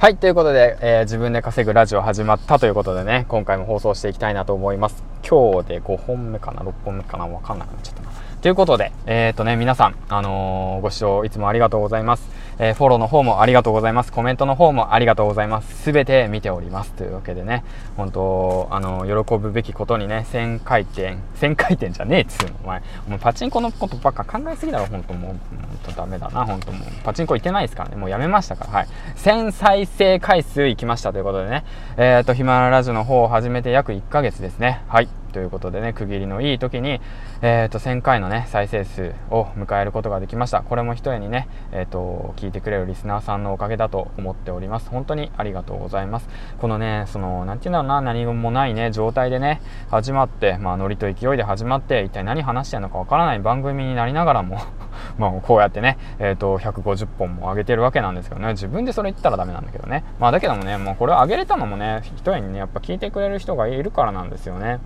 はい、ということで、えー、自分で稼ぐラジオ始まったということでね、今回も放送していきたいなと思います。今日で5本目かな、6本目かな、わかんなくなっちゃったな。ということで、えっ、ー、とね、皆さん、あのー、ご視聴いつもありがとうございます。えー、フォローの方もありがとうございます。コメントの方もありがとうございます。すべて見ております。というわけでね、本当あの喜ぶべきことにね、1000回転、1000回転じゃねえっつうの、お前。お前パチンコのことばっか考えすぎだろ、本当もう。本当ダメだな、本当もう。パチンコ行ってないですからね、もうやめましたから、はい。1000再生回数行きましたということでね、えっ、と、ヒマララジオの方を始めて約1ヶ月ですね。はい。ということでね、区切りのいい時に、えっ、ー、と、1000回のね、再生数を迎えることができました。これも一重にね、えっ、ー、と、聞いてくれるリスナーさんのおかげだと思っております。本当にありがとうございます。このね、その、なんていうんだろうな、何もないね、状態でね、始まって、まあ、ノリと勢いで始まって、一体何話してんのかわからない番組になりながらも まあ、こうやってね、えっ、ー、と、150本も上げてるわけなんですけどね、自分でそれ言ったらダメなんだけどね。まあ、だけどもね、もうこれを上げれたのもね、一重にね、やっぱ聞いてくれる人がいるからなんですよね。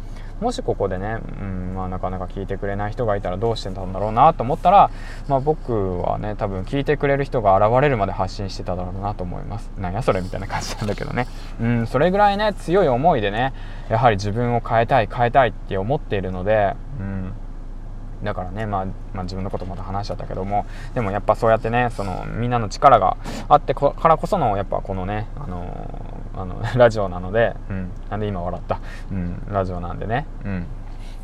もしここでね、うんまあ、なかなか聞いてくれない人がいたらどうしてたんだろうなと思ったら、まあ、僕はね多分聞いてくれる人が現れるまで発信してただろうなと思います。なんやそれみたいな感じなんだけどね。うんそれぐらいね強い思いでねやはり自分を変えたい変えたいって思っているのでうん。だからね、まあ、まあ、自分のことまた話しちゃったけどもでもやっぱそうやってねそのみんなの力があってからこそのやっぱこのね、あのあの ラジオなので、うん、なんで今笑った、うん、ラジオなんでね、うん、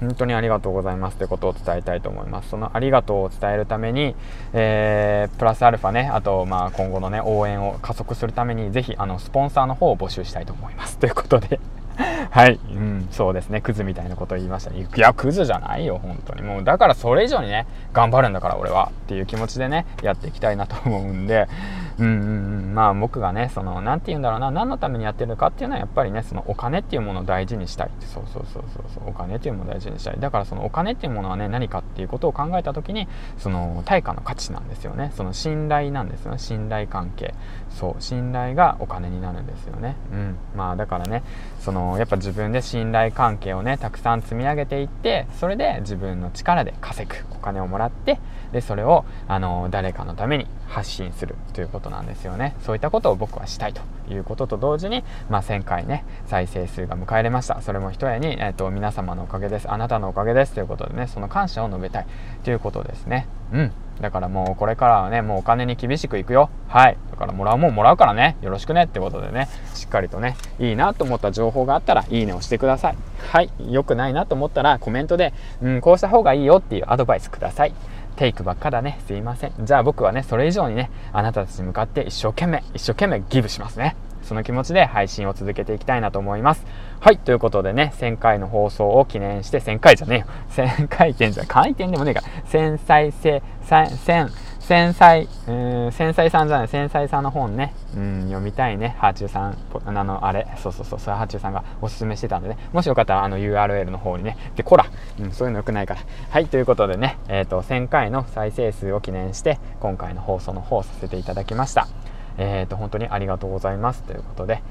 本当にありがとうございますということを伝えたいと思います。そのありがとうを伝えるために、えー、プラスアルファね、あと、まあ、今後のね、応援を加速するために、ぜひ、あの、スポンサーの方を募集したいと思います。ということで。はい、うん、そうですね、クズみたいなこと言いましたね。いや、クズじゃないよ、本当に。もう、だからそれ以上にね、頑張るんだから、俺は。っていう気持ちでね、やっていきたいなと思うんで、うんうん、まあ、僕がね、その、なんて言うんだろうな、何のためにやってるかっていうのは、やっぱりね、そのお金っていうものを大事にしたい。そうそうそうそうそう、お金っていうものを大事にしたい。だから、そのお金っていうものはね、何かっていうことを考えた時に、その、対価の価値なんですよね。その信頼なんですよね。信頼関係。そう、信頼がお金になるんですよね。うん。まあ、だからね、その、やっぱ自分で信頼関係をねたくさん積み上げていってそれで自分の力で稼ぐお金をもらってでそれをあの誰かのために発信するということなんですよね。そういったことを僕はしたいということと同時に、まあ、1000回ね再生数が迎えれましたそれもひとえに、えーと、皆様のおかげですあなたのおかげですということでねその感謝を述べたいということですねうんだからもうこれからはね、もうお金に厳しくいくよ。はい。だからもらうもんもらうからね、よろしくねってことでね、しっかりとね、いいなと思った情報があったら、いいねをしてください。はい。良くないなと思ったら、コメントで、うん、こうした方がいいよっていうアドバイスください。テイクばっかだね。すいません。じゃあ僕はね、それ以上にね、あなたたちに向かって一生懸命、一生懸命ギブしますね。その気持ちで配信を続けていきたいなと思います。はい、ということでね、1000回の放送を記念して、1000回じゃねえよ。1000回転じゃ、回転でもねえか。1000再生、1000、繊細、うん、繊細さんじゃない、繊細さんの本ね、うん、読みたいね、ハーチューさん、あの、あれ、そうそうそう、それハーチューさんがおすすめしてたんでね、もしよかったら、あの URL の方にね、で、こら、うん、そういうのよくないから。はい、ということでね、えっ、ー、と、1000回の再生数を記念して、今回の放送の方をさせていただきました。えっ、ー、と、本当にありがとうございます。ということで、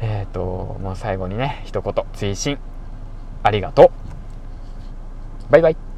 えっ、ー、と、もう最後にね、一言、追伸、ありがとう。バイバイ。